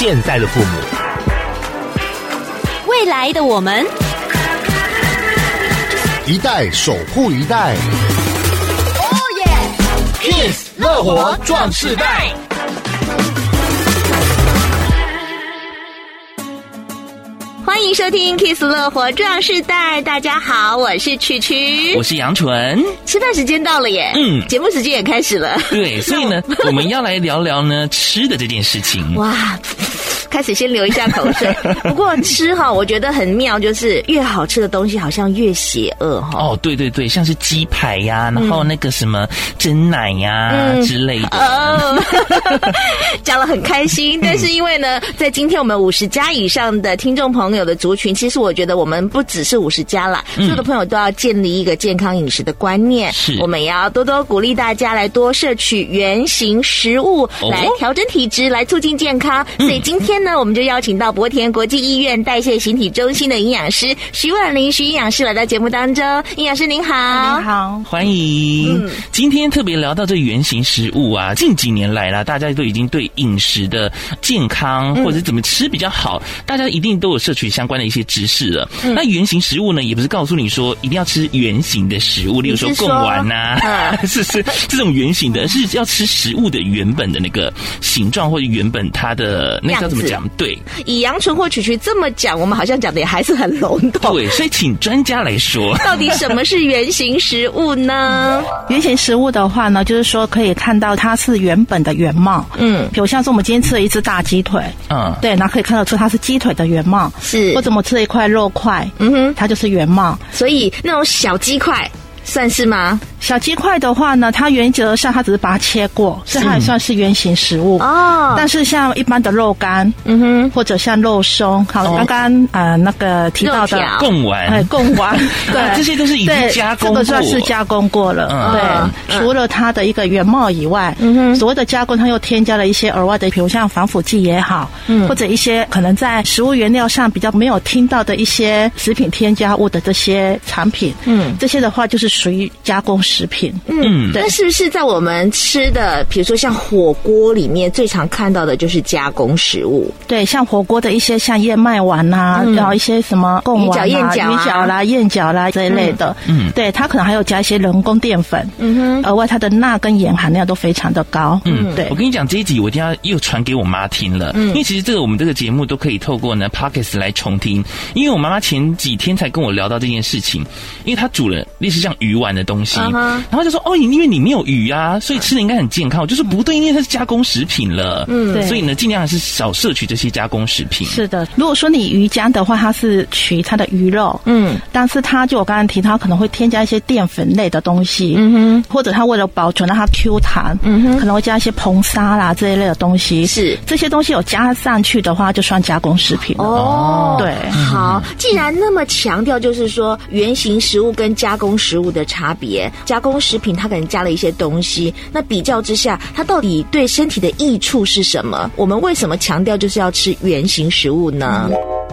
现在的父母，未来的我们，一代守护一代。哦耶！Kiss 乐活壮世代。欢迎收听《Kiss 乐活壮世代》，大家好，我是曲曲，我是杨纯。吃饭时间到了耶，嗯，节目时间也开始了。对，所以呢，我们要来聊聊呢吃的这件事情。哇！开始先流一下口水。不过吃哈，我觉得很妙，就是越好吃的东西好像越邪恶哈。哦，对对对，像是鸡排呀，然后那个什么蒸奶呀、嗯、之类的。哦，讲了很开心，但是因为呢，在今天我们五十加以上的听众朋友的族群，其实我觉得我们不只是五十加啦，所有的朋友都要建立一个健康饮食的观念。是，我们也要多多鼓励大家来多摄取原型食物，来调整体质，来促进健康。所以今天。那我们就邀请到博田国际医院代谢形体中心的营养师徐婉玲徐营养师来到节目当中。营养师您好，您好，欢迎。嗯、今天特别聊到这圆形食物啊，近几年来啦，大家都已经对饮食的健康或者怎么吃比较好，嗯、大家一定都有摄取相关的一些知识了。嗯、那圆形食物呢，也不是告诉你说一定要吃圆形的食物，例如说贡丸 呐，是是这种圆形的，是要吃食物的原本的那个形状或者原本它的那个叫怎么讲？对，以阳春或曲曲这么讲，我们好像讲的也还是很笼统。对，所以请专家来说，到底什么是原型食物呢？原型食物的话呢，就是说可以看到它是原本的原貌。嗯，比如像是我们今天吃了一只大鸡腿，嗯，对，那可以看得出它是鸡腿的原貌。是，或者我们吃了一块肉块，嗯哼，它就是原貌。所以那种小鸡块算是吗？小鸡块的话呢，它原则上它只是把它切过，所以它也算是原形食物。哦。但是像一般的肉干，嗯哼，或者像肉松，好，刚刚呃那个提到的贡丸，哎，贡丸，对，这些都是已经加工，这个算是加工过了。对，除了它的一个原貌以外，嗯哼，所谓的加工，它又添加了一些额外的，比如像防腐剂也好，嗯，或者一些可能在食物原料上比较没有听到的一些食品添加物的这些产品，嗯，这些的话就是属于加工食品，嗯，对，那是不是在我们吃的，比如说像火锅里面最常看到的就是加工食物？对，像火锅的一些像燕麦丸呐，然后一些什么贡丸啊、鱼饺啦、燕饺啦这一类的，嗯，对，它可能还有加一些人工淀粉，嗯哼，额外它的钠跟盐含量都非常的高，嗯，对。我跟你讲，这一集我一定要又传给我妈听了，嗯，因为其实这个我们这个节目都可以透过呢 Podcast 来重听，因为我妈妈前几天才跟我聊到这件事情，因为她煮了类似像鱼丸的东西。然后就说哦，因为你没有鱼啊，所以吃的应该很健康。我就是不对，因为它是加工食品了，嗯，对，所以呢，尽量还是少摄取这些加工食品。是的，如果说你鱼浆的话，它是取它的鱼肉，嗯，但是它就我刚才提到，可能会添加一些淀粉类的东西，嗯哼，或者它为了保存让它 Q 弹，嗯哼，可能会加一些硼砂啦这一类的东西。是。这些东西有加上去的话，就算加工食品了。哦，对，好，既然那么强调，就是说原型食物跟加工食物的差别。加工食品它可能加了一些东西，那比较之下，它到底对身体的益处是什么？我们为什么强调就是要吃原型食物呢？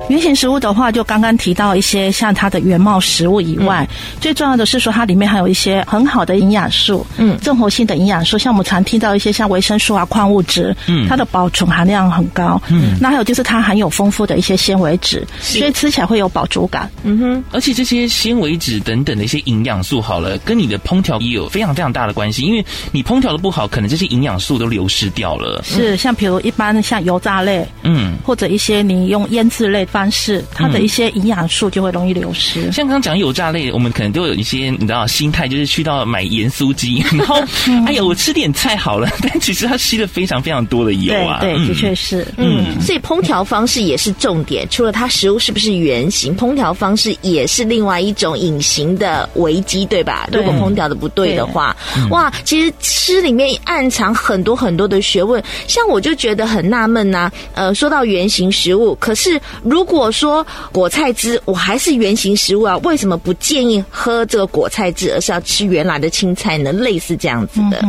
原型食物的话，就刚刚提到一些像它的原貌食物以外，嗯、最重要的是说它里面还有一些很好的营养素，嗯，综合性的营养素，像我们常听到一些像维生素啊、矿物质，嗯，它的保存含量很高，嗯，那还有就是它含有丰富的一些纤维质，所以吃起来会有饱足感，嗯哼，而且这些纤维质等等的一些营养素，好了，跟你的烹调也有非常非常大的关系，因为你烹调的不好，可能这些营养素都流失掉了。是，像比如一般像油炸类，嗯，或者一些你用腌制类方式，它的一些营养素就会容易流失。像刚刚讲油炸类，我们可能都有一些你知道心态，就是去到买盐酥鸡，然后哎呀，我吃点菜好了，但其实它吸了非常非常多的油啊。对，的确是。嗯，所以烹调方式也是重点，除了它食物是不是圆形，烹调方式也是另外一种隐形的危机，对吧？如果烹调的不对的话，哇，其实吃里面暗藏很多很多的学问。像我就觉得很纳闷呐，呃，说到原型食物，可是如果说果菜汁我还是原型食物啊，为什么不建议喝这个果菜汁，而是要吃原来的青菜呢？类似这样子的。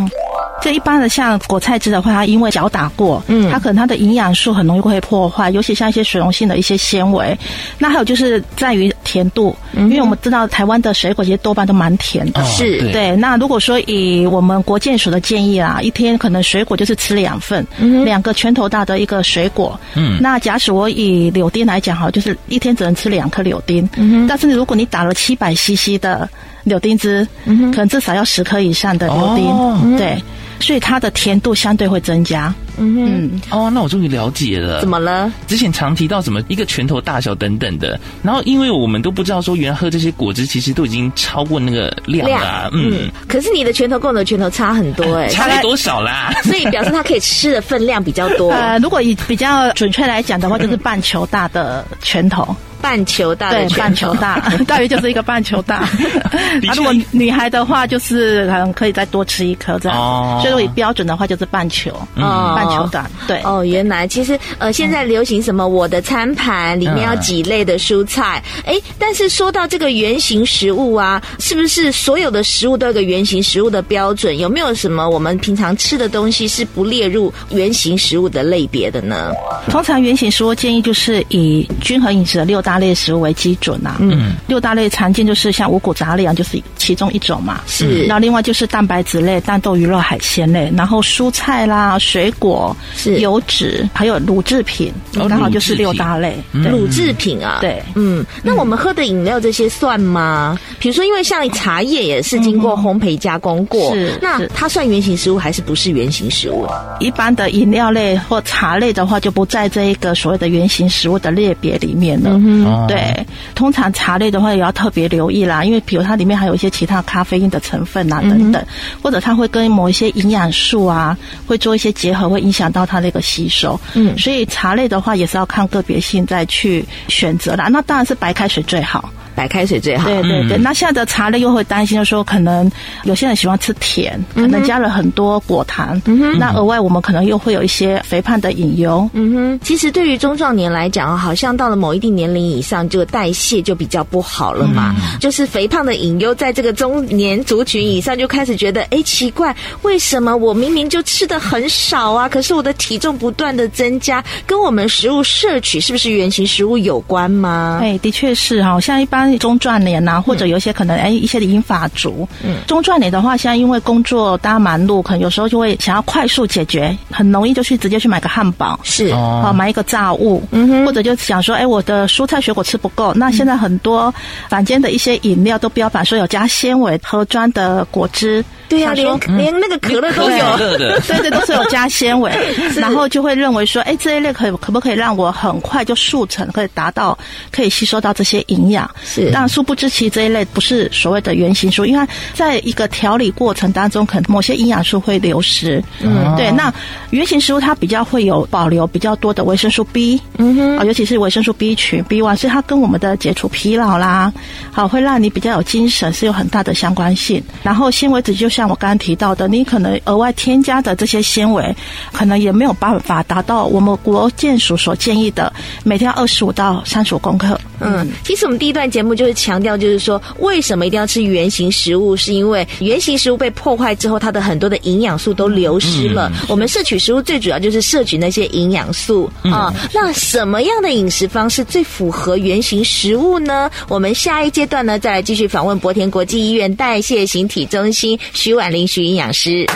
这一般的像果菜汁的话，它因为搅打过，嗯，它可能它的营养素很容易会破坏，尤其像一些水溶性的一些纤维。那还有就是在于甜度，因为我们知道台湾的水果其实多半都蛮甜的，是。对。那如果说以我们国健署的建议啊，一天可能水果就是吃两份，两个拳头大的一个水果，嗯，那假使我以柳丁来讲哈，就是一天只能吃两颗柳丁，嗯，但是如果你打了七百 CC 的柳丁汁，嗯，可能至少要十颗以上的柳丁，对。所以它的甜度相对会增加。嗯哼，哦，那我终于了解了。怎么了？之前常提到什么一个拳头大小等等的，然后因为我们都不知道说，原来喝这些果汁其实都已经超过那个量了。嗯，可是你的拳头跟我的拳头差很多 哎，差了多少啦？所以表示它可以吃的分量比较多。呃，如果以比较准确来讲的话，就是半球大的拳头。半球大的，对，半球大，大约就是一个半球大。啊，如果女孩的话，就是可能可以再多吃一颗这样。哦，所以如果标准的话，就是半球，嗯，半球大。对。哦，原来其实呃，现在流行什么？我的餐盘里面要几类的蔬菜？哎、嗯，但是说到这个圆形食物啊，是不是所有的食物都有个圆形食物的标准？有没有什么我们平常吃的东西是不列入圆形食物的类别的呢？通常圆形食物建议就是以均衡饮食的六大类食物为基准呐，嗯，六大类常见就是像五谷杂类啊，就是其中一种嘛，是。然后另外就是蛋白质类，蛋豆鱼肉海鲜类，然后蔬菜啦、水果、是。油脂，还有乳制品，刚好就是六大类。乳制品啊，对，嗯，那我们喝的饮料这些算吗？比如说，因为像茶叶也是经过烘焙加工过，是，那它算原型食物还是不是原型食物？一般的饮料类或茶类的话，就不在这一个所谓的原型食物的列别里面了。嗯，对。对，通常茶类的话也要特别留意啦，因为比如它里面还有一些其他咖啡因的成分啊等等，或者它会跟某一些营养素啊会做一些结合，会影响到它那个吸收。嗯，所以茶类的话也是要看个别性再去选择啦。那当然是白开水最好。白开水最好。对对对，那现在的茶类又会担心说，可能有些人喜欢吃甜，可能加了很多果糖。那额外我们可能又会有一些肥胖的隐忧。嗯哼。其实对于中壮年来讲，好像到了某一定年龄以上，这个代谢就比较不好了嘛。嗯。就是肥胖的隐忧，在这个中年族群以上就开始觉得，哎，奇怪，为什么我明明就吃的很少啊，可是我的体重不断的增加，跟我们食物摄取是不是原型食物有关吗？哎，的确是哈，像一般。中壮年呐、啊，或者有一些可能哎，一些银发族。嗯，中壮年的话，现在因为工作大家忙碌，可能有时候就会想要快速解决，很容易就去直接去买个汉堡，是。哦，买一个炸物，嗯哼，或者就想说，哎，我的蔬菜水果吃不够，那现在很多坊间的一些饮料都标榜说有加纤维盒装的果汁。对呀、啊，连连那个可乐都有，对对 对，都是有加纤维，然后就会认为说，哎，这一类可以可不可以让我很快就速成，可以达到可以吸收到这些营养？是，但殊不知其实这一类不是所谓的原型素，因为在一个调理过程当中，可能某些营养素会流失。嗯，对，那原型食物它比较会有保留比较多的维生素 B，嗯哼，啊，尤其是维生素 B 群 B one，所以它跟我们的解除疲劳啦，好，会让你比较有精神，是有很大的相关性。然后纤维质就。像我刚刚提到的，你可能额外添加的这些纤维，可能也没有办法达到我们国健署所建议的每天二十五到三十五公克。嗯，其实我们第一段节目就是强调，就是说为什么一定要吃原形食物，是因为原形食物被破坏之后，它的很多的营养素都流失了。嗯、我们摄取食物最主要就是摄取那些营养素、嗯、啊。那什么样的饮食方式最符合原形食物呢？我们下一阶段呢，再来继续访问博田国际医院代谢形体中心。徐婉玲徐营养师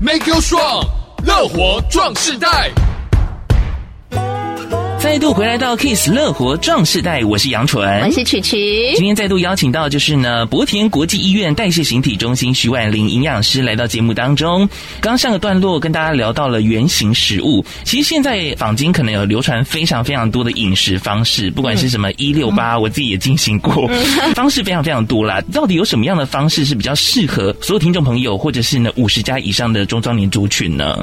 ，Make you strong，乐活壮世代。再度回来到 Kiss 乐活壮世代，我是杨纯，我是曲曲。今天再度邀请到就是呢，博田国际医院代谢形体中心徐婉玲营养师来到节目当中。刚上个段落跟大家聊到了原型食物，其实现在坊间可能有流传非常非常多的饮食方式，不管是什么一六八，我自己也进行过，方式非常非常多啦。到底有什么样的方式是比较适合所有听众朋友，或者是呢五十加以上的中壮年族群呢？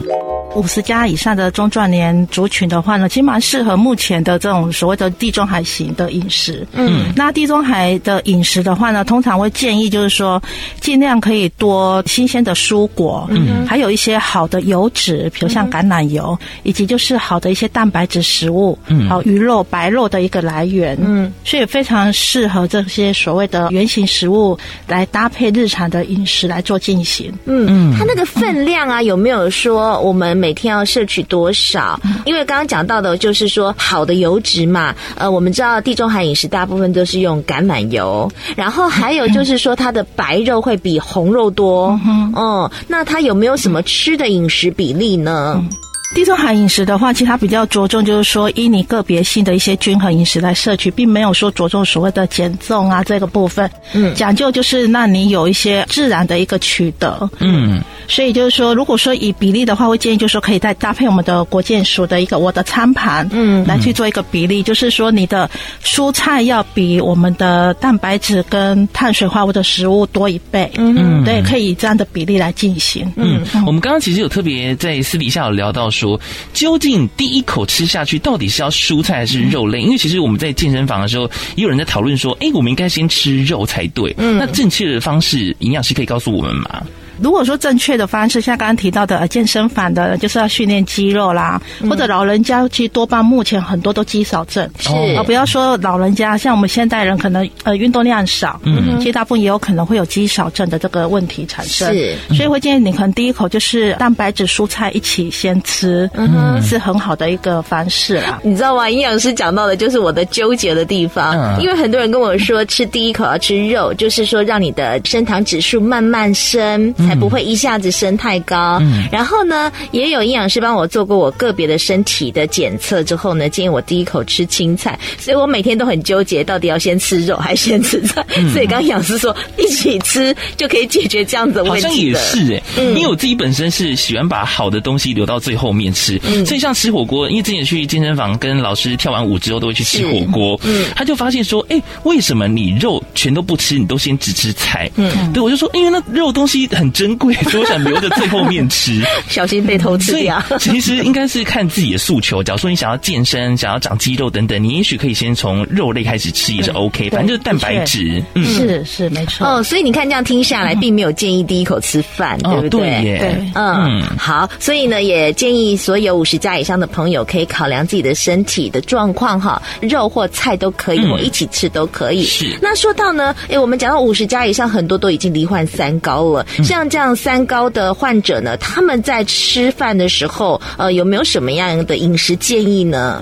五十加以上的中壮年族群的话呢，其实蛮适合目目前的这种所谓的地中海型的饮食。嗯，那地中海的饮食的话呢，通常会建议就是说，尽量可以多新鲜的蔬果，嗯，还有一些好的油脂，比如像橄榄油，以及就是好的一些蛋白质食物，嗯，好鱼肉、白肉的一个来源，嗯，所以非常适合这些所谓的原型食物来搭配日常的饮食来做进行。嗯。嗯，它那个分量啊，有没有说我们每天要摄取多少？因为刚刚讲到的就是说好的油脂嘛，呃，我们知道地中海饮食大部分都是用橄榄油，然后还有就是说它的白肉会比红肉多，嗯，哦，那它有没有什么吃的饮食比例呢？地中海饮食的话，其实它比较着重就是说，依你个别性的一些均衡饮食来摄取，并没有说着重所谓的减重啊这个部分。嗯，讲究就是，让你有一些自然的一个取得。嗯，所以就是说，如果说以比例的话，会建议就是说，可以再搭配我们的国健署的一个我的餐盘，嗯，来去做一个比例，就是说你的蔬菜要比我们的蛋白质跟碳水化合物的食物多一倍。嗯，对，可以以这样的比例来进行。嗯，我们刚刚其实有特别在私底下有聊到说。究竟第一口吃下去到底是要蔬菜还是肉类？因为其实我们在健身房的时候，也有人在讨论说，哎，我们应该先吃肉才对。嗯，那正确的方式，营养师可以告诉我们吗？如果说正确的方式，像刚刚提到的健身房的，就是要训练肌肉啦，嗯、或者老人家，其实多半目前很多都肌少症，是，啊不要说老人家，像我们现代人可能呃运动量少，嗯，其实大部分也有可能会有肌少症的这个问题产生，是，所以会建议你可能第一口就是蛋白质蔬菜一起先吃，嗯哼，是很好的一个方式啦。你知道吗？营养师讲到的就是我的纠结的地方，嗯、因为很多人跟我说吃第一口要吃肉，就是说让你的升糖指数慢慢升。才不会一下子升太高。嗯，然后呢，也有营养师帮我做过我个别的身体的检测之后呢，建议我第一口吃青菜。所以我每天都很纠结，到底要先吃肉还是先吃菜。嗯、所以刚刚营养师说一起吃就可以解决这样子的问题。好像也是哎、因为我自己本身是喜欢把好的东西留到最后面吃。嗯，所以像吃火锅，因为之前去健身房跟老师跳完舞之后都会去吃火锅。嗯，他就发现说，哎、欸，为什么你肉全都不吃，你都先只吃菜？嗯，对，我就说，因为那肉东西很。珍贵，所以我想留着最后面吃，小心被偷吃掉。其实应该是看自己的诉求。假如说你想要健身，想要长肌肉等等，你也许可以先从肉类开始吃，也是 OK。反正就是蛋白质，嗯，是是没错。哦，所以你看这样听下来，并没有建议第一口吃饭，对不对？对，嗯，好。所以呢，也建议所有五十加以上的朋友可以考量自己的身体的状况哈，肉或菜都可以，我一起吃都可以。是。那说到呢，哎，我们讲到五十加以上，很多都已经罹患三高了，像。这样三高的患者呢，他们在吃饭的时候，呃，有没有什么样的饮食建议呢？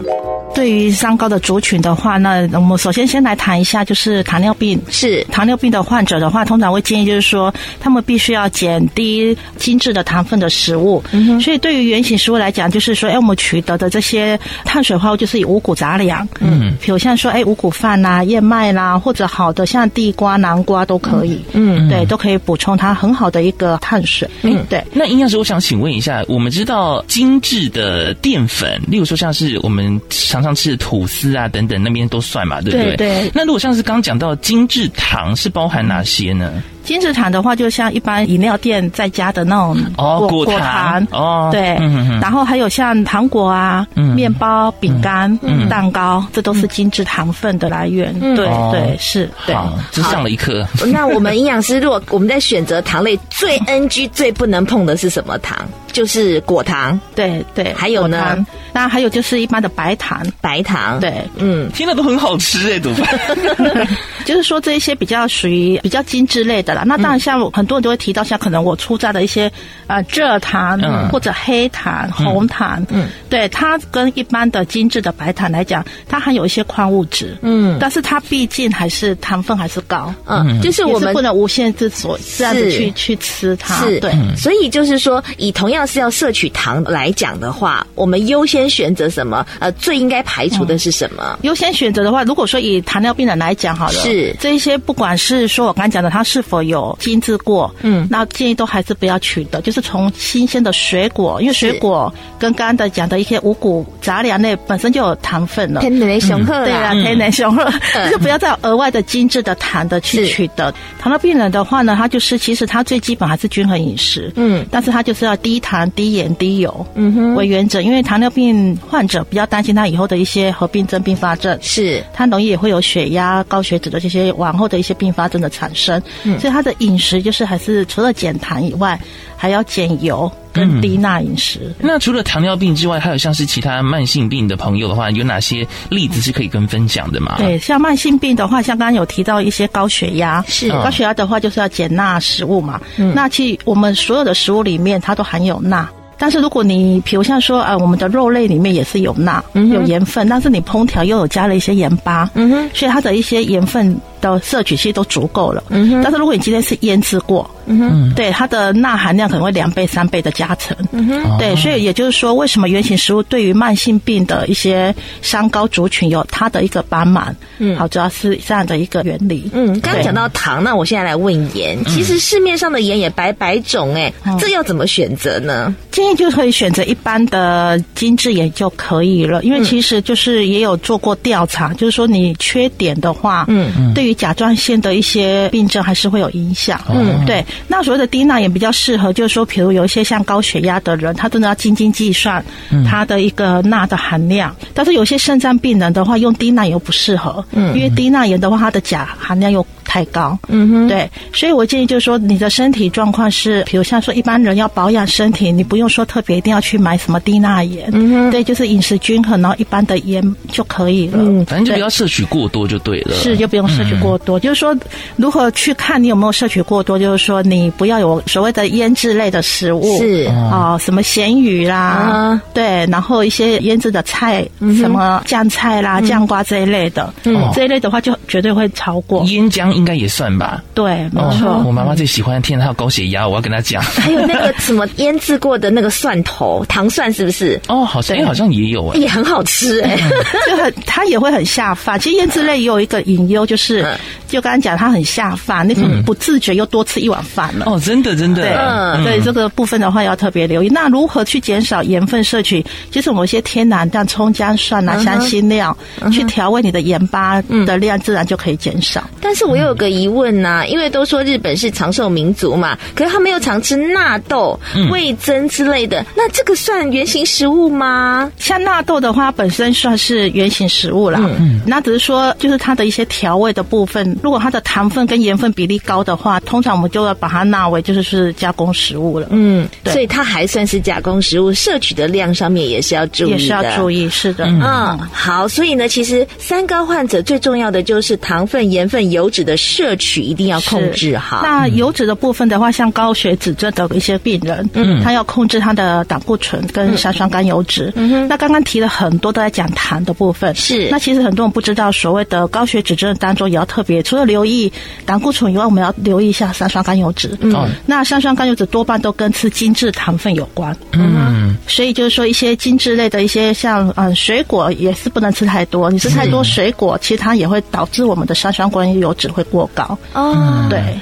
对于三高的族群的话，那我们首先先来谈一下，就是糖尿病。是糖尿病的患者的话，通常会建议就是说，他们必须要减低精致的糖分的食物。嗯哼。所以对于原型食物来讲，就是说，哎，我们取得的这些碳水化合物，就是以五谷杂粮。嗯。比如像说，哎，五谷饭啦、燕麦啦，或者好的像地瓜、南瓜都可以。嗯。对，都可以补充它很好的一个碳水。嗯，对。那营养师，我想请问一下，我们知道精致的淀粉，例如说像是我们常常吃的吐司啊等等，那边都算嘛，对不对？对。对，那如果像是刚刚讲到精致糖，是包含哪些呢？精致糖的话，就像一般饮料店在家的那种哦，果糖哦，对，然后还有像糖果啊、面包、饼干、蛋糕，这都是精致糖分的来源。对对是，对，只上了一课。那我们营养师，如果我们在选择糖类，最 NG 最不能碰的是什么糖？就是果糖。对对，还有呢？那还有就是一般的白糖，白糖。对，嗯，听了都很好吃哎，怎么办？就是说这一些比较属于比较精致类的。那当然，像很多人都会提到，像可能我出榨的一些呃蔗糖或者黑糖、红糖，嗯，对，它跟一般的精致的白糖来讲，它含有一些矿物质，嗯，但是它毕竟还是糖分还是高，嗯，就是我们不能无限制所这样子去去吃它，是，对，所以就是说，以同样是要摄取糖来讲的话，我们优先选择什么？呃，最应该排除的是什么？优先选择的话，如果说以糖尿病人来讲，好了，是。这一些，不管是说我刚才讲的，它是否有精制过，嗯，那建议都还是不要取得，就是从新鲜的水果，因为水果跟刚刚的讲的一些五谷杂粮类本身就有糖分了，天然雄厚，对啊，天然雄厚，就不要再额外的精致的糖的去取得。糖尿病人的话呢，他就是其实他最基本还是均衡饮食，嗯，但是他就是要低糖、低盐、低油，嗯哼，为原则，因为糖尿病患者比较担心他以后的一些合并症、并发症，是，他容易也会有血压、高血脂的这些往后的一些并发症的产生，嗯，所以他的饮食就是还是除了减糖以外，还要减油跟低钠饮食。嗯。那除了糖尿病之外，还有像是其他慢性病的朋友的话，有哪些例子是可以跟分享的吗？对，像慢性病的话，像刚刚有提到一些高血压，是高血压的话，就是要减钠食物嘛。嗯，那其实我们所有的食物里面，它都含有钠。但是如果你比如像说啊，我们的肉类里面也是有钠，有盐分，但是你烹调又有加了一些盐巴，嗯哼，所以它的一些盐分的摄取其实都足够了。嗯哼，但是如果你今天是腌制过，嗯哼，对它的钠含量可能会两倍、三倍的加成。嗯哼，对，所以也就是说，为什么原型食物对于慢性病的一些三高族群有它的一个帮忙？嗯，好，主要是这样的一个原理。嗯，刚刚讲到糖，那我现在来问盐。其实市面上的盐也百百种，哎，这要怎么选择呢？建议就可以选择一般的精致盐就可以了，因为其实就是也有做过调查，就是说你缺碘的话，嗯嗯，对于甲状腺的一些病症还是会有影响。嗯，对。那所谓的低钠盐比较适合，就是说，比如有一些像高血压的人，他真的要斤斤计算他的一个钠的含量。但是有些肾脏病人的话，用低钠盐不适合，嗯，因为低钠盐的话，它的钾含量又太高。嗯哼，对。所以我建议就是说，你的身体状况是，比如像说一般人要保养身体，你不用说特别一定要去买什么低钠盐。嗯哼，对，就是饮食均衡，然后一般的盐就可以了。嗯，反正就不要摄取过多就对了。是，就不用摄取过多。就是说，如何去看你有没有摄取过多？就是说，你不要有所谓的腌制类的食物，是啊，什么咸鱼啦，对，然后一些腌制的菜，什么酱菜啦、酱瓜这一类的，嗯，这一类的话就绝对会超过。腌姜应该也算吧？对，没错。我妈妈最喜欢，天，她有高血压，我要跟她讲。还有那个什么腌制过的那个蒜头，糖蒜是不是？哦，好像好像也有哎，也很好吃哎，就很它也会很下饭。其实腌制类也有一个隐忧，就是就刚刚讲它很下饭，那种不自觉又多吃一碗饭了。哦，真的真的。嗯，对这个部分的话要特别留意。那如何去减少盐分摄取？其实我们一些天然像葱姜蒜啊、香辛料去调味你的盐巴的量，自然就可以减少。但是我又有个疑问呐，因为都说日本是长寿民族嘛，可是他们又常吃纳豆、味增之类的，那这个算原型食物吗？像纳豆的话，本身算是原型食物啦。嗯，那只是说，就是它的一些调味的部分，如果它的糖分跟盐分比例高的话，通常我们就要把它纳为就是是加工食物了。嗯，对，所以它还算是加工食物，摄取的量上面也是要注意的。也是要注意，是的。嗯，好，所以呢，其实三高患者最重要的就是糖分、盐分、油脂的摄取一定要控制好。那油脂的部分的话，像高血脂症的一些病人，嗯，他要控制他的胆固醇跟三酸甘油脂。嗯哼。那刚刚提了很多都在讲糖的部分，是。那其实很多人不知道，所谓的高血脂症当中也要特别，除了留意胆固醇以外，我们要留意一下三酸甘油脂。嗯。那三酸甘油脂多半都跟吃精致糖分有关。嗯。所以就是说，一些精致类的一些像嗯水果也是不能吃太多。你吃太多水果，其实它也会导致我们的三酸甘油脂会过高。哦。对。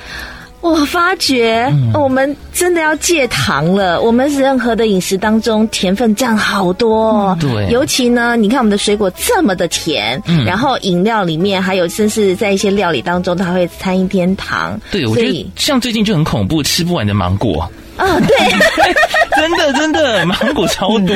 我发觉我们真的要戒糖了。我们任何的饮食当中甜分占好多，哦，对，尤其呢，你看我们的水果这么的甜，嗯，然后饮料里面还有，甚至在一些料理当中，它会掺一点糖。对，我觉得像最近就很恐怖，吃不完的芒果。啊，对，真的真的芒果超多，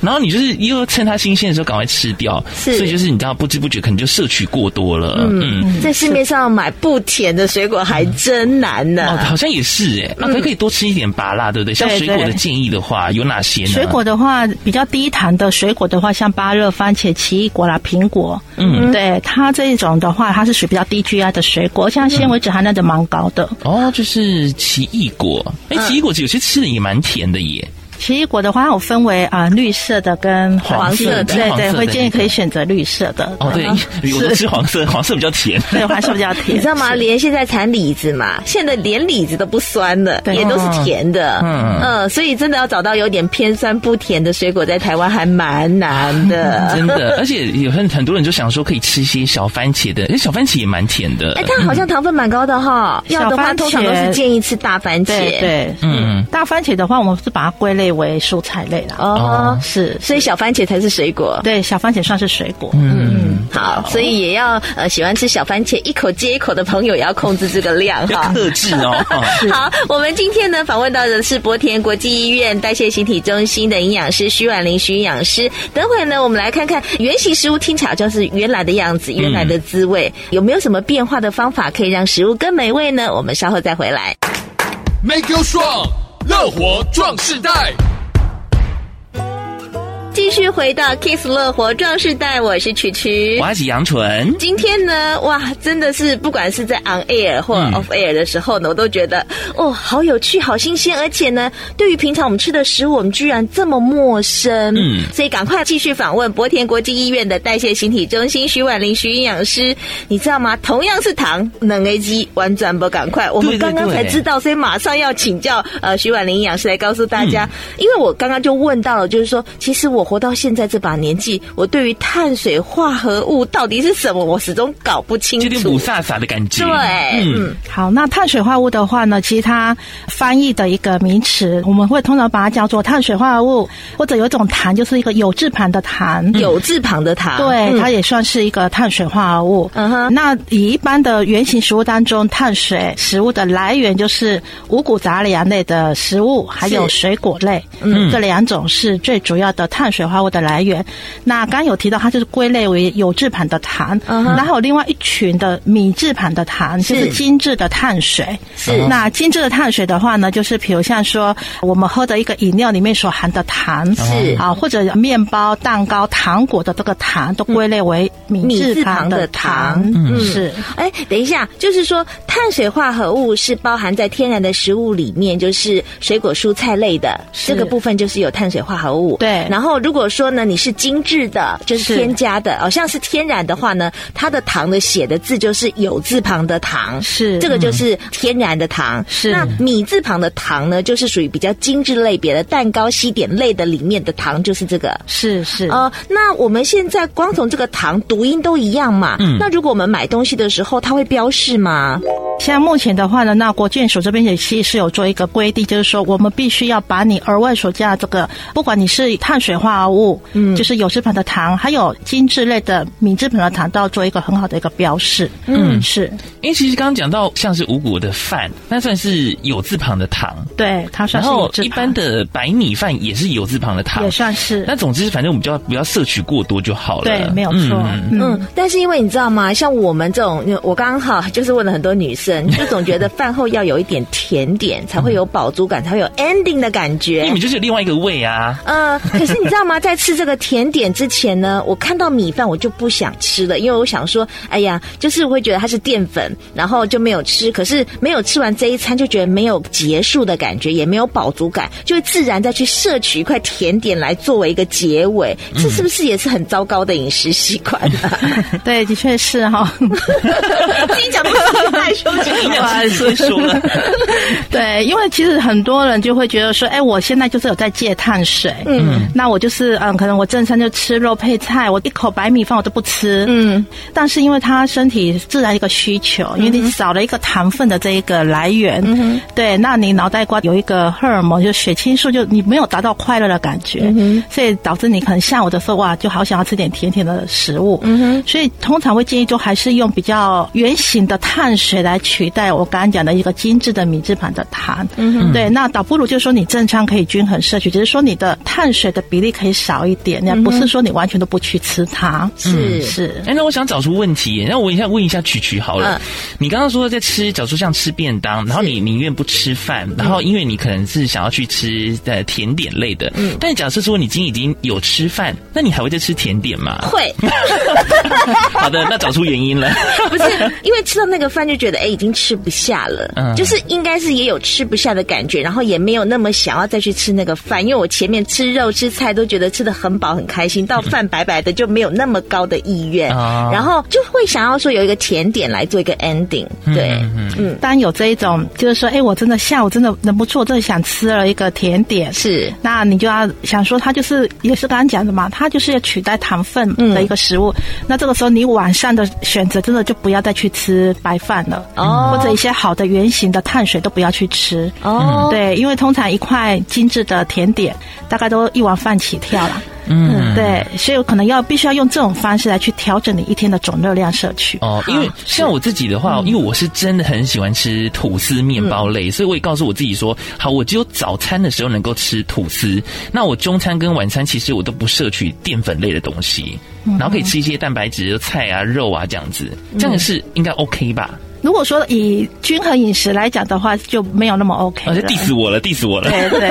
然后你就是又趁它新鲜的时候赶快吃掉，是，所以就是你知道不知不觉可能就摄取过多了。嗯，在市面上买不甜的水果还真难呢。哦，好像也是哎，那可可以多吃一点芭辣，对不对？像水果的建议的话，有哪些呢？水果的话，比较低糖的水果的话，像芭乐、番茄、奇异果啦、苹果，嗯，对，它这一种的话，它是属于比较低 GI 的水果，像纤维质含量的蛮高的。哦，就是奇异果，哎，奇异果。有些吃的也蛮甜的耶。奇异果的话，有分为啊、呃、绿色的跟黄色的，对对，会建议可以选择绿色的。哦，对，我都吃黄色，黄色比较甜，对，黄色比较甜。你知道吗？连现在产李子嘛，现在连李子都不酸的，也都是甜的。嗯嗯，所以真的要找到有点偏酸不甜的水果，在台湾还蛮难的。真的，而且有很很多人就想说可以吃一些小番茄的，因为小番茄也蛮甜的。哎，它好像糖分蛮高的哈。要的话，通常都是建议吃大番茄。对，嗯，大番茄的话，我们是把它归类为蔬菜类了。哦，是，所以小番茄才是水果。对，小番茄算是水果。嗯，好，所以也要呃喜欢吃小番茄一口接一口的朋友也要控制这个量哈，克制 哦。好，我们今天呢访问到的是博田国际医院代谢形体中心的营养师徐婉玲徐营养师。等会呢，我们来看看原型食物听起来就是原来的样子，原来的滋味，有没有什么变化的方法可以让食物更美味呢？我们稍后再回来。Make you strong，乐活壮世代。继续回到 Kiss 乐活壮士代，我是曲曲，我是杨纯。今天呢，哇，真的是不管是在 on air 或 off air 的时候呢，嗯、我都觉得哦，好有趣，好新鲜，而且呢，对于平常我们吃的食物，我们居然这么陌生。嗯，所以赶快继续访问博田国际医院的代谢形体中心徐婉玲徐营养师。你知道吗？同样是糖，能 A G 玩转不赶快，我们刚刚才知道，所以马上要请教呃徐婉玲营养师来告诉大家，嗯、因为我刚刚就问到了，就是说，其实我。我活到现在这把年纪，我对于碳水化合物到底是什么，我始终搞不清楚。有点雾煞煞的感觉。对，嗯，好，那碳水化合物的话呢，其实它翻译的一个名词，我们会通常把它叫做碳水化合物，或者有一种糖，就是一个有字旁的糖，有字旁的糖，对，它也算是一个碳水化合物。嗯哼，那以一般的原型食物当中，碳水食物的来源就是五谷杂粮类的食物，还有水果类，嗯，这两种是最主要的碳。水化合物的来源，那刚刚有提到，它就是归类为有质盘的糖，然后有另外一群的米字旁的糖，是就是精致的碳水。是那精致的碳水的话呢，就是比如像说我们喝的一个饮料里面所含的糖，是啊，或者面包、蛋糕、糖果的这个糖，都归类为米字旁的糖。嗯，是。哎，等一下，就是说碳水化合物是包含在天然的食物里面，就是水果、蔬菜类的是这个部分，就是有碳水化合物。对，然后。如果说呢，你是精致的，就是添加的，好像是天然的话呢，它的糖的写的字就是有字旁的糖，是这个就是天然的糖。是那米字旁的糖呢，就是属于比较精致类别的蛋糕、西点类的里面的糖，就是这个。是是呃，那我们现在光从这个糖读音都一样嘛？嗯。那如果我们买东西的时候，它会标示吗？像目前的话呢，那国健署这边也其实是有做一个规定，就是说我们必须要把你额外所加的这个，不管你是碳水化合物，嗯，就是有字旁的糖，还有精致类的米字旁的糖，都要做一个很好的一个标示。嗯，是。因为其实刚刚讲到像是五谷的饭，那算是有字旁的糖，对，它算是一般的白米饭也是有字旁的糖，也算是。那总之，反正我们就要不要摄取过多就好了。对，没有错。嗯，嗯，但是因为你知道吗？像我们这种，我刚刚好就是问了很多女生。就总觉得饭后要有一点甜点，才会有饱足感，才会有 ending 的感觉。你们就是有另外一个胃啊。呃，可是你知道吗？在吃这个甜点之前呢，我看到米饭我就不想吃了，因为我想说，哎呀，就是我会觉得它是淀粉，然后就没有吃。可是没有吃完这一餐，就觉得没有结束的感觉，也没有饱足感，就会自然再去摄取一块甜点来作为一个结尾。这是不是也是很糟糕的饮食习惯呢？对，的确是哈。自己讲的太凶。不好意思说了，对，因为其实很多人就会觉得说，哎，我现在就是有在戒碳水，嗯，那我就是嗯，可能我正餐就吃肉配菜，我一口白米饭我都不吃，嗯，但是因为他身体自然一个需求，因为你少了一个糖分的这一个来源，嗯，对，那你脑袋瓜有一个荷尔蒙，就血清素，就你没有达到快乐的感觉，嗯，所以导致你可能下午的时候哇，就好想要吃点甜甜的食物，嗯哼，所以通常会建议就还是用比较圆形的碳水来。取代我刚刚讲的一个精致的米字旁的糖，嗯哼，对，那倒不如就是说你正餐可以均衡摄取，只是说你的碳水的比例可以少一点，那不是说你完全都不去吃它，是、嗯、是。哎，那我想找出问题，那我问一下问一下曲曲好了，嗯、你刚刚说在吃，假如说像吃便当，然后你宁愿不吃饭，然后因为你可能是想要去吃呃甜点类的，嗯，但假设说你今天已经有吃饭，那你还会再吃甜点吗？会。好的，那找出原因了，不是因为吃到那个饭就觉得哎已。经吃不下了，嗯，就是应该是也有吃不下的感觉，然后也没有那么想要再去吃那个饭，因为我前面吃肉吃菜都觉得吃的很饱很开心，到饭白白的就没有那么高的意愿，嗯、然后就会想要说有一个甜点来做一个 ending，对，嗯，嗯。当然有这一种，就是说，哎，我真的下午真的忍不住，我真的想吃了一个甜点，是，那你就要想说，它就是也是刚刚讲的嘛，它就是要取代糖分的一个食物，嗯、那这个时候你晚上的选择真的就不要再去吃白饭了，哦，或者一些好的圆形的碳水都不要去吃，哦，对，因为通常一块精致的甜点大概都一碗饭起跳了。嗯，对，所以我可能要必须要用这种方式来去调整你一天的总热量摄取哦。因为像我自己的话，嗯、因为我是真的很喜欢吃吐司面包类，嗯、所以我也告诉我自己说，好，我只有早餐的时候能够吃吐司，那我中餐跟晚餐其实我都不摄取淀粉类的东西，然后可以吃一些蛋白质的菜啊、肉啊这样子，这样是应该 OK 吧？如果说以均衡饮食来讲的话，就没有那么 OK。而且 diss 我了，diss 我了。对对。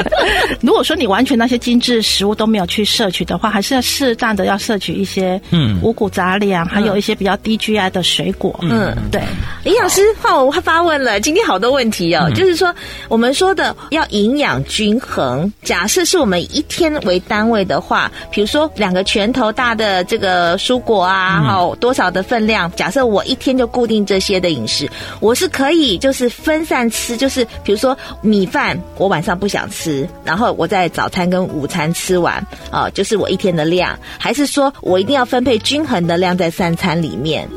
如果说你完全那些精致食物都没有去摄取的话，还是要适当的要摄取一些嗯五谷杂粮，还有一些比较低 GI 的水果。嗯，对。营养师换我发问了，今天好多问题哦，就是说我们说的要营养均衡，假设是我们一天为单位的话，比如说两个拳头大的这个蔬果啊，好多少的分量，假设我一天就固定这。些的饮食，我是可以就是分散吃，就是比如说米饭，我晚上不想吃，然后我在早餐跟午餐吃完，啊、呃，就是我一天的量，还是说我一定要分配均衡的量在三餐里面？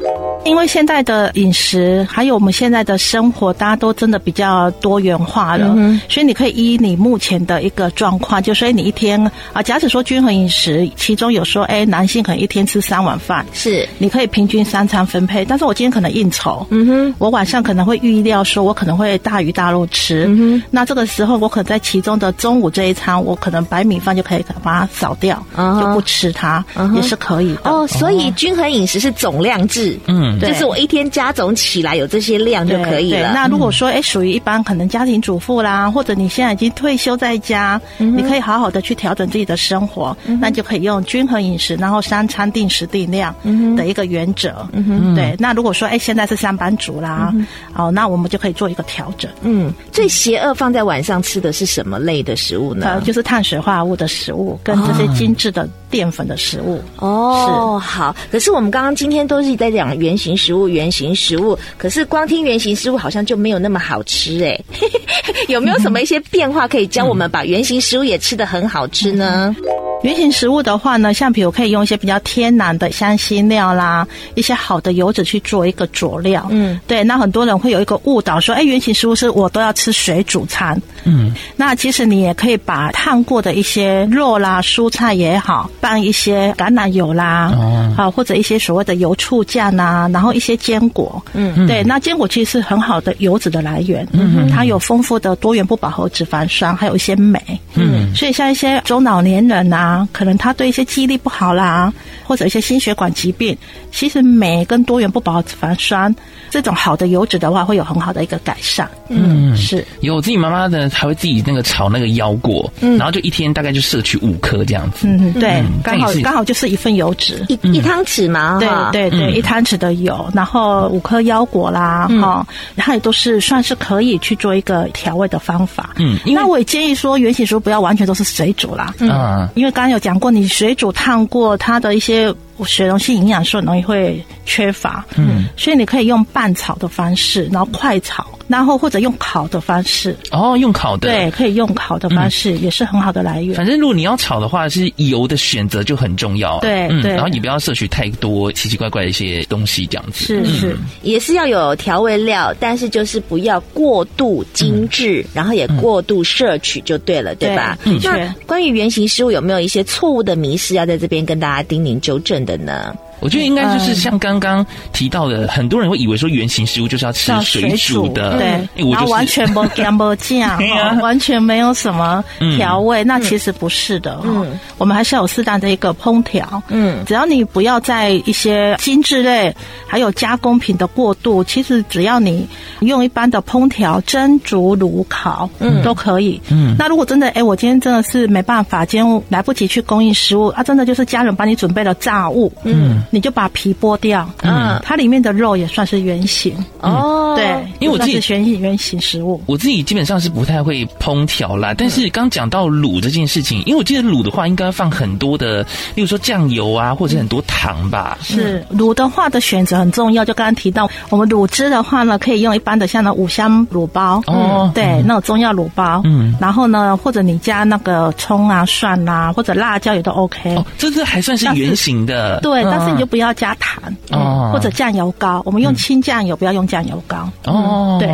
因为现在的饮食还有我们现在的生活，大家都真的比较多元化了，嗯、所以你可以依你目前的一个状况，就所以你一天啊，假使说均衡饮食，其中有说，哎，男性可能一天吃三碗饭，是你可以平均三餐分配，但是我今天可能应酬，嗯哼，我晚上可能会预料说我可能会大鱼大肉吃，嗯哼，那这个时候我可能在其中的中午这一餐，我可能白米饭就可以把它扫掉，嗯、就不吃它，嗯、也是可以的。哦，所以均衡饮食是总量制，嗯。对就是我一天加总起来有这些量就可以了。那如果说哎，属于一般可能家庭主妇啦，或者你现在已经退休在家，嗯、你可以好好的去调整自己的生活，嗯、那就可以用均衡饮食，然后三餐定时定量的一个原则。嗯哼对。那如果说哎，现在是上班族啦，嗯、哦，那我们就可以做一个调整。嗯，最邪恶放在晚上吃的是什么类的食物呢？呃，就是碳水化合物的食物跟这些精致的淀粉的食物。哦，是好。可是我们刚刚今天都是在讲圆形。食物，圆形食物，可是光听圆形食物好像就没有那么好吃哎，有没有什么一些变化可以教我们把圆形食物也吃得很好吃呢？圆形食物的话呢，像比如可以用一些比较天然的香辛料啦，一些好的油脂去做一个佐料。嗯，对。那很多人会有一个误导，说，哎，圆形食物是我都要吃水煮餐。嗯，那其实你也可以把烫过的一些肉啦、蔬菜也好，拌一些橄榄油啦，哦，好，或者一些所谓的油醋酱啊，然后一些坚果。嗯，对。那坚果其实是很好的油脂的来源。嗯，它有丰富的多元不饱和脂肪酸，还有一些镁。嗯，所以像一些中老年人呐。啊，可能他对一些记忆力不好啦，或者一些心血管疾病，其实镁跟多元不饱和脂肪酸这种好的油脂的话，会有很好的一个改善。嗯，是有自己妈妈的，还会自己那个炒那个腰果，嗯，然后就一天大概就摄取五颗这样子。嗯，对，刚好刚好就是一份油脂，一一汤匙嘛。对对对，一汤匙的油，然后五颗腰果啦，哈，它也都是算是可以去做一个调味的方法。嗯，那我也建议说，原型食物不要完全都是水煮啦。嗯，因为刚刚有讲过，你水煮烫过，它的一些水溶性营养素容易会缺乏。嗯，所以你可以用拌炒的方式，然后快炒。然后或者用烤的方式哦，用烤的对，可以用烤的方式，也是很好的来源。反正如果你要炒的话，是油的选择就很重要。对对，然后你不要摄取太多奇奇怪怪的一些东西，这样子是是，也是要有调味料，但是就是不要过度精致，然后也过度摄取就对了，对吧？嗯。那关于原型食物有没有一些错误的迷失要在这边跟大家叮咛纠正的呢？我觉得应该就是像刚刚提到的，很多人会以为说原形食物就是要吃水煮的，对，然后完全不加不酱，完全没有什么调味，那其实不是的。嗯，我们还是要有适当的一个烹调。嗯，只要你不要在一些精致类还有加工品的过度，其实只要你用一般的烹调，蒸、煮、卤、烤，嗯，都可以。嗯，那如果真的，哎，我今天真的是没办法，今天来不及去供应食物啊，真的就是家人帮你准备了炸物，嗯。你就把皮剥掉，嗯，它里面的肉也算是圆形哦。对，因为我自己选圆形食物，我自己基本上是不太会烹调啦。但是刚讲到卤这件事情，因为我记得卤的话应该放很多的，例如说酱油啊，或者很多糖吧。是卤的话的选择很重要，就刚刚提到我们卤汁的话呢，可以用一般的像那五香卤包哦，对，那种中药卤包，嗯，然后呢，或者你加那个葱啊、蒜啊，或者辣椒也都 OK。哦，这个还算是圆形的，对，但是你就不要加糖哦，或者酱油膏，我们用清酱油，不要用酱油膏。哦。对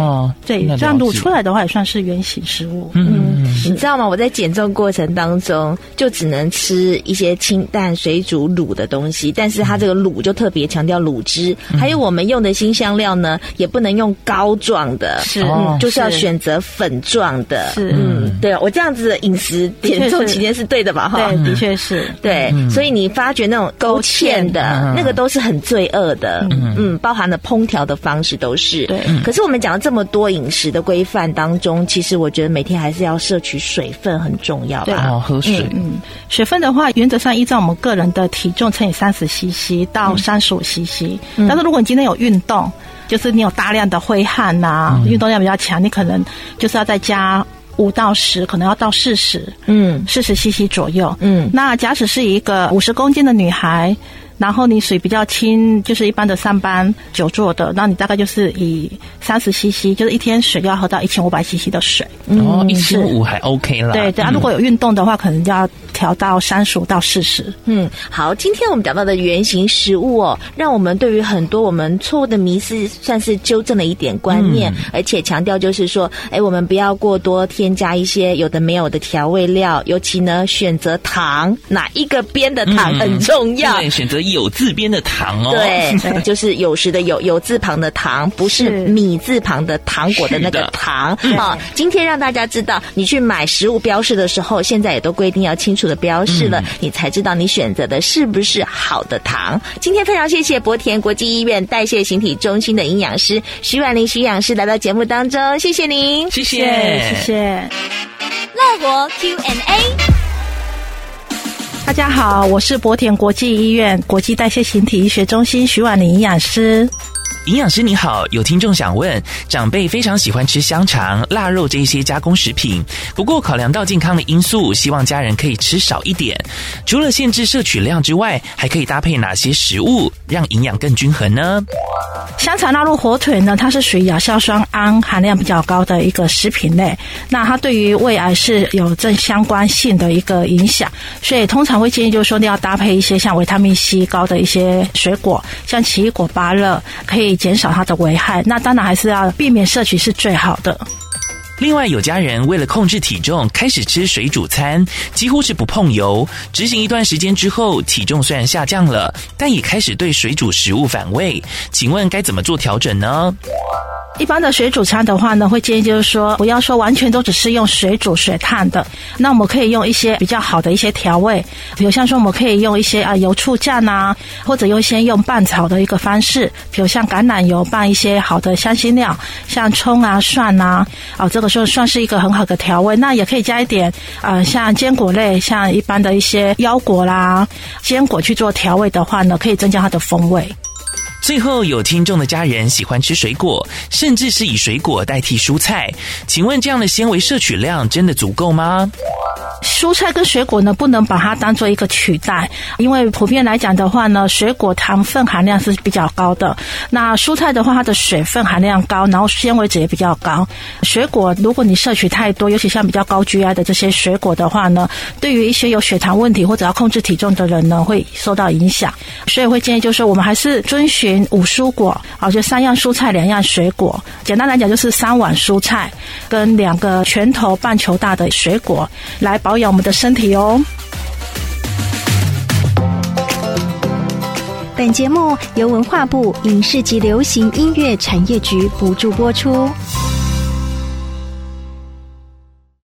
对，这样卤出来的话也算是原型食物。嗯，你知道吗？我在减重过程当中就只能吃一些清淡水煮卤的东西，但是它这个卤就特别强调卤汁，还有我们用的新香料呢，也不能用膏状的，是，就是要选择粉状的。是，嗯，对，我这样子的饮食减重期间是对的吧？哈，对，的确是对。所以你发觉那种勾芡的那个都是很罪恶的，嗯，包含了烹调的方式都是。对，可是我们讲了这么多饮食的规范当中，其实我觉得每天还是要摄取水分很重要吧？哦，喝水。嗯，水分的话，原则上依照我们个人的体重乘以三十 CC 到三十五 CC。但是如果你今天有运动，就是你有大量的挥汗呐，运动量比较强，你可能就是要再加五到十，可能要到四十，嗯，四十 CC 左右。嗯，那假使是一个五十公斤的女孩。然后你水比较轻，就是一般的上班久坐的，那你大概就是以三十 CC，就是一天水要喝到一千五百 CC 的水。哦，一千五还 OK 啦。对对，啊，如果有运动的话，可能就要调到三十五到四十。嗯，好，今天我们讲到的原型食物哦，让我们对于很多我们错误的迷思算是纠正了一点观念，嗯、而且强调就是说，哎，我们不要过多添加一些有的没有的调味料，尤其呢，选择糖哪一个边的糖很重要。嗯、对，选择。有字边的糖哦，对，就是有时的有有字旁的糖，不是米字旁的糖果的那个糖啊。今天让大家知道，你去买食物标示的时候，现在也都规定要清楚的标示了，你才知道你选择的是不是好的糖。今天非常谢谢博田国际医院代谢形体中心的营养师徐婉玲徐营养师来到节目当中，谢谢您，谢谢谢谢。乐活 Q&A。大家好，我是博田国际医院国际代谢形体医学中心徐婉玲营养师。营养师你好，有听众想问，长辈非常喜欢吃香肠、腊肉这一些加工食品，不过考量到健康的因素，希望家人可以吃少一点。除了限制摄取量之外，还可以搭配哪些食物，让营养更均衡呢？香肠、腊肉、火腿呢，它是属于亚硝酸胺含量比较高的一个食品类，那它对于胃癌是有正相关性的一个影响，所以通常会建议就是说，你要搭配一些像维他命 C 高的一些水果，像奇异果、芭乐，可以。以减少它的危害，那当然还是要避免摄取是最好的。另外，有家人为了控制体重，开始吃水煮餐，几乎是不碰油。执行一段时间之后，体重虽然下降了，但也开始对水煮食物反胃。请问该怎么做调整呢？一般的水煮餐的话呢，会建议就是说，不要说完全都只是用水煮水烫的，那我们可以用一些比较好的一些调味，比如像说我们可以用一些啊油醋酱啊，或者优先用拌炒的一个方式，比如像橄榄油拌一些好的香辛料，像葱啊、蒜啊，啊这个时候算是一个很好的调味。那也可以加一点呃像坚果类，像一般的一些腰果啦、坚果去做调味的话呢，可以增加它的风味。最后，有听众的家人喜欢吃水果，甚至是以水果代替蔬菜，请问这样的纤维摄取量真的足够吗？蔬菜跟水果呢，不能把它当做一个取代，因为普遍来讲的话呢，水果糖分含量是比较高的。那蔬菜的话，它的水分含量高，然后纤维质也比较高。水果如果你摄取太多，尤其像比较高 GI 的这些水果的话呢，对于一些有血糖问题或者要控制体重的人呢，会受到影响。所以会建议就是，我们还是遵循五蔬果，啊，就三样蔬菜，两样水果。简单来讲，就是三碗蔬菜跟两个拳头半球大的水果来保保养我们的身体哦。本节目由文化部影视及流行音乐产业局补助播出。